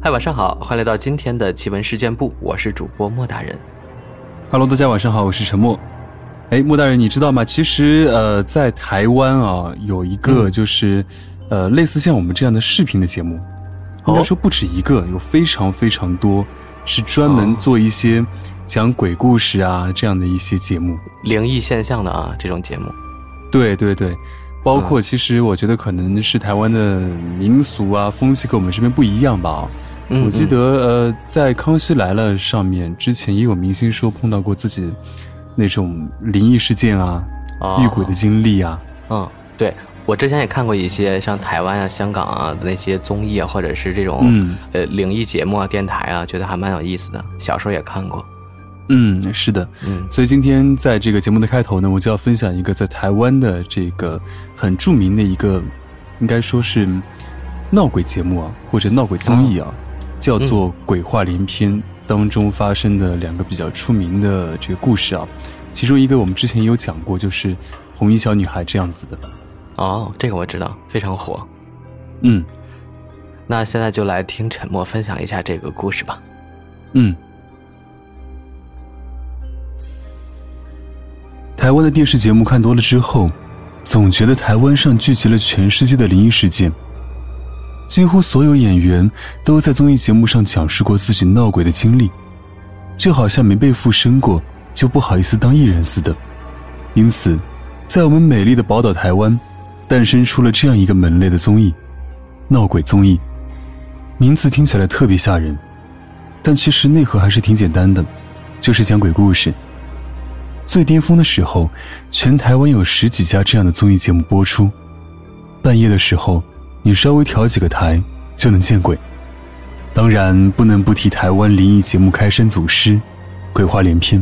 嗨，晚上好，欢迎来到今天的奇闻事件部，我是主播莫大人。Hello，大家晚上好，我是陈默。哎，莫大人，你知道吗？其实，呃，在台湾啊，有一个就是，呃，类似像我们这样的视频的节目，应该说不止一个，有非常非常多，是专门做一些讲鬼故事啊这样的一些节目，灵异现象的啊这种节目。对对对。包括，其实我觉得可能是台湾的民俗啊风气跟我们这边不一样吧。我记得呃，在《康熙来了》上面之前也有明星说碰到过自己那种灵异事件啊、遇鬼的经历啊。嗯，对我之前也看过一些像台湾啊、香港啊那些综艺啊，或者是这种呃灵异节目啊、电台啊，觉得还蛮有意思的。小时候也看过。嗯，是的，嗯，所以今天在这个节目的开头呢，我就要分享一个在台湾的这个很著名的一个，应该说是闹鬼节目啊，或者闹鬼综艺啊，叫做《鬼话连篇》当中发生的两个比较出名的这个故事啊，其中一个我们之前也有讲过，就是红衣小女孩这样子的。哦，这个我知道，非常火。嗯，那现在就来听沉默分享一下这个故事吧。嗯。台湾的电视节目看多了之后，总觉得台湾上聚集了全世界的灵异事件。几乎所有演员都在综艺节目上讲述过自己闹鬼的经历，就好像没被附身过就不好意思当艺人似的。因此，在我们美丽的宝岛台湾，诞生出了这样一个门类的综艺——闹鬼综艺。名字听起来特别吓人，但其实内核还是挺简单的，就是讲鬼故事。最巅峰的时候，全台湾有十几家这样的综艺节目播出。半夜的时候，你稍微调几个台就能见鬼。当然，不能不提台湾灵异节目开山祖师《鬼话连篇》。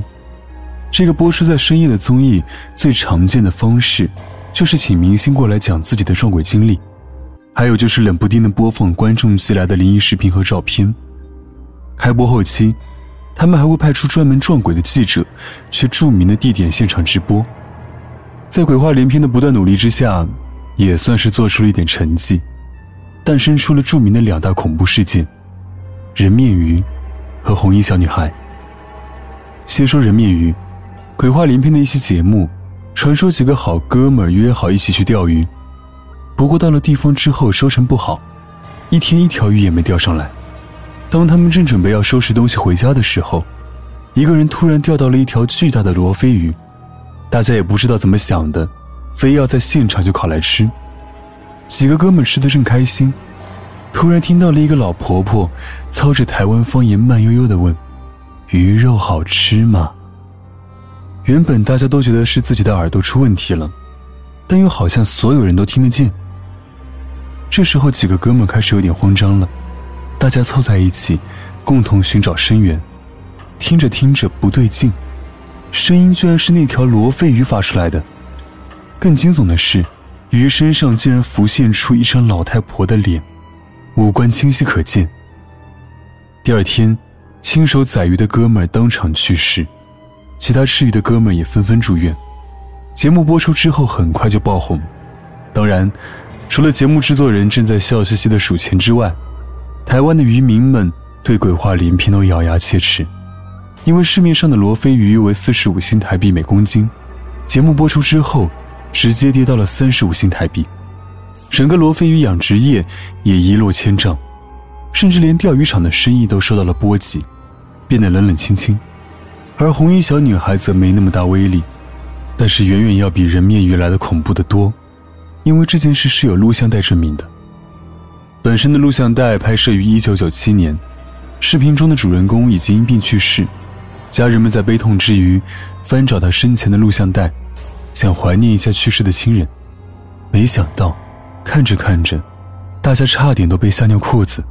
这个播出在深夜的综艺，最常见的方式就是请明星过来讲自己的撞鬼经历，还有就是冷不丁的播放观众寄来的灵异视频和照片。开播后期。他们还会派出专门撞鬼的记者，去著名的地点现场直播。在鬼话连篇的不断努力之下，也算是做出了一点成绩，诞生出了著名的两大恐怖事件：人面鱼和红衣小女孩。先说人面鱼，鬼话连篇的一期节目，传说几个好哥们约好一起去钓鱼，不过到了地方之后收成不好，一天一条鱼也没钓上来。当他们正准备要收拾东西回家的时候，一个人突然钓到了一条巨大的罗非鱼，大家也不知道怎么想的，非要在现场就烤来吃。几个哥们吃的正开心，突然听到了一个老婆婆操着台湾方言慢悠悠的问：“鱼肉好吃吗？”原本大家都觉得是自己的耳朵出问题了，但又好像所有人都听得见。这时候，几个哥们开始有点慌张了。大家凑在一起，共同寻找声源。听着听着不对劲，声音居然是那条罗非鱼发出来的。更惊悚的是，鱼身上竟然浮现出一张老太婆的脸，五官清晰可见。第二天，亲手宰鱼的哥们儿当场去世，其他吃鱼的哥们儿也纷纷住院。节目播出之后，很快就爆红。当然，除了节目制作人正在笑嘻嘻的数钱之外，台湾的渔民们对鬼话连篇都咬牙切齿，因为市面上的罗非鱼为四十五新台币每公斤，节目播出之后，直接跌到了三十五新台币，整个罗非鱼养殖业也一落千丈，甚至连钓鱼场的生意都受到了波及，变得冷冷清清。而红衣小女孩则没那么大威力，但是远远要比人面鱼来的恐怖得多，因为这件事是有录像带证明的。本身的录像带拍摄于一九九七年，视频中的主人公已经因病去世，家人们在悲痛之余，翻找他生前的录像带，想怀念一下去世的亲人。没想到，看着看着，大家差点都被吓尿裤子。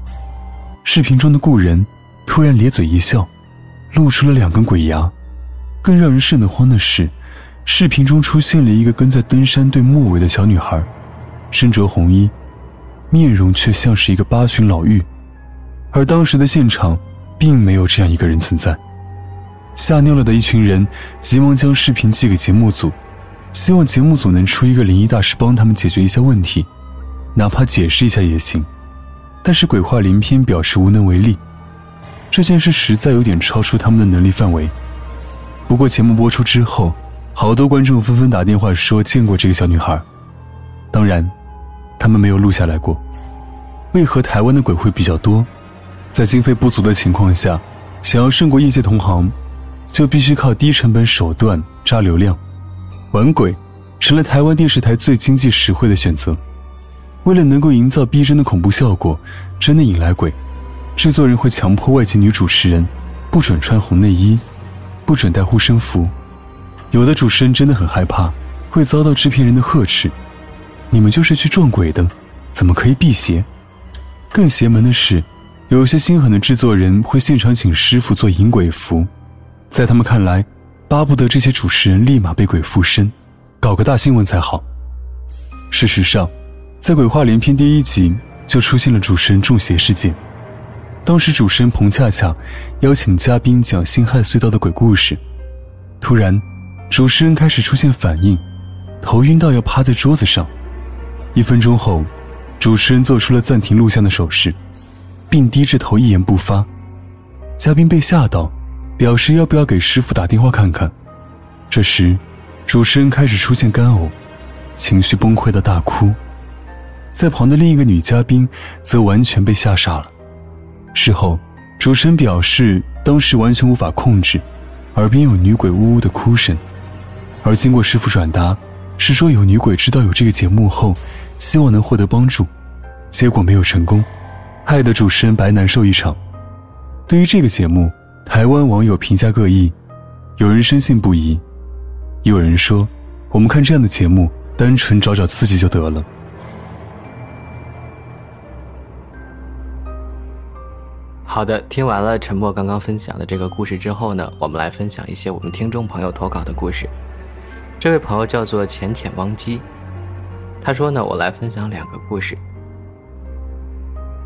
视频中的故人突然咧嘴一笑，露出了两根鬼牙。更让人瘆得慌的是，视频中出现了一个跟在登山队末尾的小女孩，身着红衣。面容却像是一个八旬老妪，而当时的现场并没有这样一个人存在。吓尿了的一群人急忙将视频寄给节目组，希望节目组能出一个灵异大师帮他们解决一下问题。哪怕解释一下也行。但是鬼话连篇，表示无能为力。这件事实在有点超出他们的能力范围。不过节目播出之后，好多观众纷纷打电话说见过这个小女孩。当然，他们没有录下来过。为何台湾的鬼会比较多？在经费不足的情况下，想要胜过业界同行，就必须靠低成本手段扎流量。玩鬼成了台湾电视台最经济实惠的选择。为了能够营造逼真的恐怖效果，真的引来鬼，制作人会强迫外籍女主持人不准穿红内衣，不准带护身符。有的主持人真的很害怕，会遭到制片人的呵斥：“你们就是去撞鬼的，怎么可以辟邪？”更邪门的是，有些心狠的制作人会现场请师傅做引鬼符，在他们看来，巴不得这些主持人立马被鬼附身，搞个大新闻才好。事实上，在鬼话连篇第一集就出现了主持人中邪事件。当时主持人彭恰恰邀请嘉宾讲辛亥隧道的鬼故事，突然，主持人开始出现反应，头晕到要趴在桌子上。一分钟后，主持人做出了暂停录像的手势，并低着头一言不发。嘉宾被吓到，表示要不要给师傅打电话看看。这时，主持人开始出现干呕，情绪崩溃的大哭。在旁的另一个女嘉宾则完全被吓傻了。事后，主持人表示当时完全无法控制，耳边有女鬼呜呜的哭声。而经过师傅转达，是说有女鬼知道有这个节目后，希望能获得帮助，结果没有成功，害得主持人白难受一场。对于这个节目，台湾网友评价各异，有人深信不疑，也有人说：“我们看这样的节目，单纯找找刺激就得了。”好的，听完了陈默刚刚分享的这个故事之后呢，我们来分享一些我们听众朋友投稿的故事。这位朋友叫做浅浅汪基，他说呢，我来分享两个故事。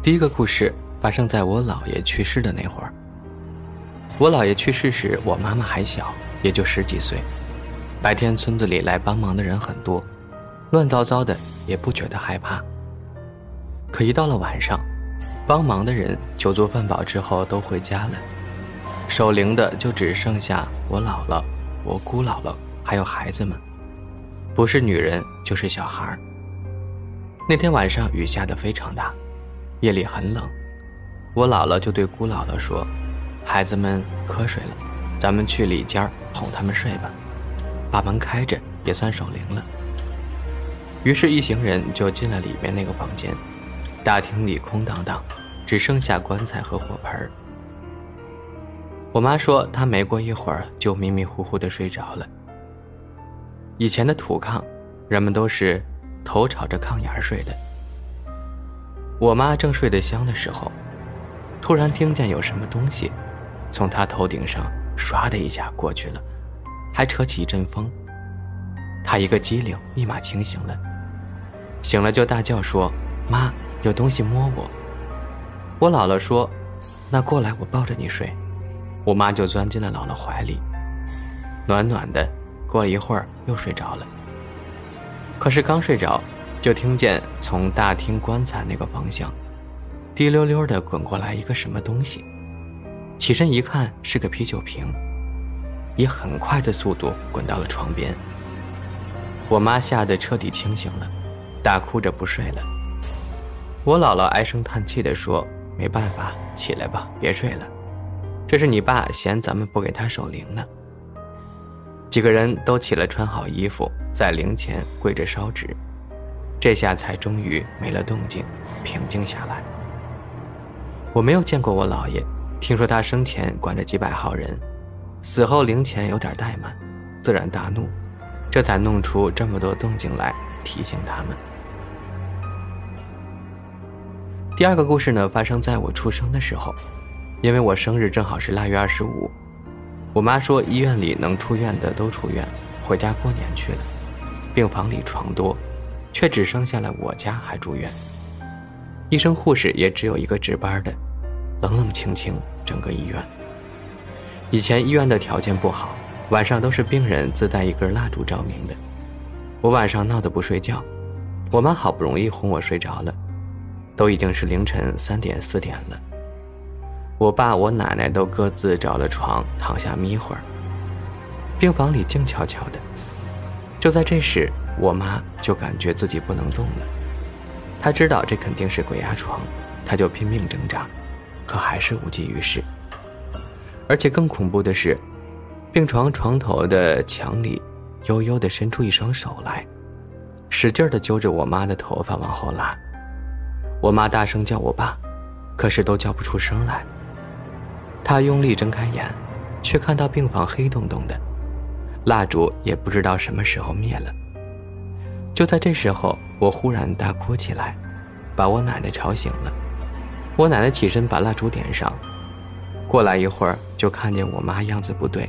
第一个故事发生在我姥爷去世的那会儿。我姥爷去世时，我妈妈还小，也就十几岁。白天村子里来帮忙的人很多，乱糟糟的也不觉得害怕。可一到了晚上，帮忙的人酒足饭饱之后都回家了，守灵的就只剩下我姥姥、我姑姥姥还有孩子们，不是女人就是小孩那天晚上雨下得非常大，夜里很冷，我姥姥就对姑姥姥说：“孩子们瞌睡了，咱们去里间哄他们睡吧，把门开着也算守灵了。”于是，一行人就进了里面那个房间。大厅里空荡荡，只剩下棺材和火盆我妈说，她没过一会儿就迷迷糊糊的睡着了。以前的土炕，人们都是头朝着炕沿睡的。我妈正睡得香的时候，突然听见有什么东西从她头顶上唰的一下过去了，还扯起一阵风。她一个机灵，立马清醒了，醒了就大叫说：“妈！”有东西摸我，我姥姥说：“那过来，我抱着你睡。”我妈就钻进了姥姥怀里，暖暖的。过了一会儿又睡着了。可是刚睡着，就听见从大厅棺材那个方向，滴溜溜的滚过来一个什么东西。起身一看，是个啤酒瓶，以很快的速度滚到了床边。我妈吓得彻底清醒了，大哭着不睡了。我姥姥唉声叹气地说：“没办法，起来吧，别睡了。这是你爸嫌咱们不给他守灵呢。”几个人都起来，穿好衣服，在灵前跪着烧纸，这下才终于没了动静，平静下来。我没有见过我姥爷，听说他生前管着几百号人，死后灵前有点怠慢，自然大怒，这才弄出这么多动静来提醒他们。第二个故事呢，发生在我出生的时候，因为我生日正好是腊月二十五，我妈说医院里能出院的都出院，回家过年去了，病房里床多，却只剩下了我家还住院，医生护士也只有一个值班的，冷冷清清整个医院。以前医院的条件不好，晚上都是病人自带一根蜡烛照明的，我晚上闹得不睡觉，我妈好不容易哄我睡着了，都已经是凌晨三点四点了。我爸、我奶奶都各自找了床躺下眯会儿。病房里静悄悄的。就在这时，我妈就感觉自己不能动了。她知道这肯定是鬼压床，她就拼命挣扎，可还是无济于事。而且更恐怖的是，病床床头的墙里悠悠地伸出一双手来，使劲地揪着我妈的头发往后拉。我妈大声叫我爸，可是都叫不出声来。他用力睁开眼，却看到病房黑洞洞的，蜡烛也不知道什么时候灭了。就在这时候，我忽然大哭起来，把我奶奶吵醒了。我奶奶起身把蜡烛点上。过来一会儿，就看见我妈样子不对，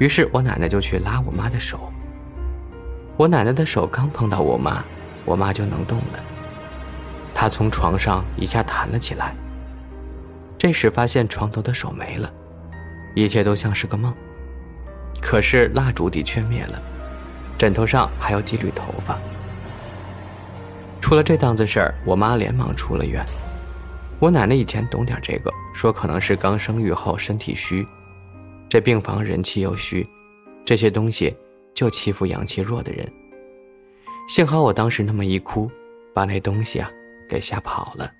于是我奶奶就去拉我妈的手。我奶奶的手刚碰到我妈，我妈就能动了。她从床上一下弹了起来。这时发现床头的手没了，一切都像是个梦。可是蜡烛的确灭了，枕头上还有几缕头发。出了这档子事儿，我妈连忙出了院。我奶奶以前懂点这个，说可能是刚生育后身体虚，这病房人气又虚，这些东西就欺负阳气弱的人。幸好我当时那么一哭，把那东西啊给吓跑了。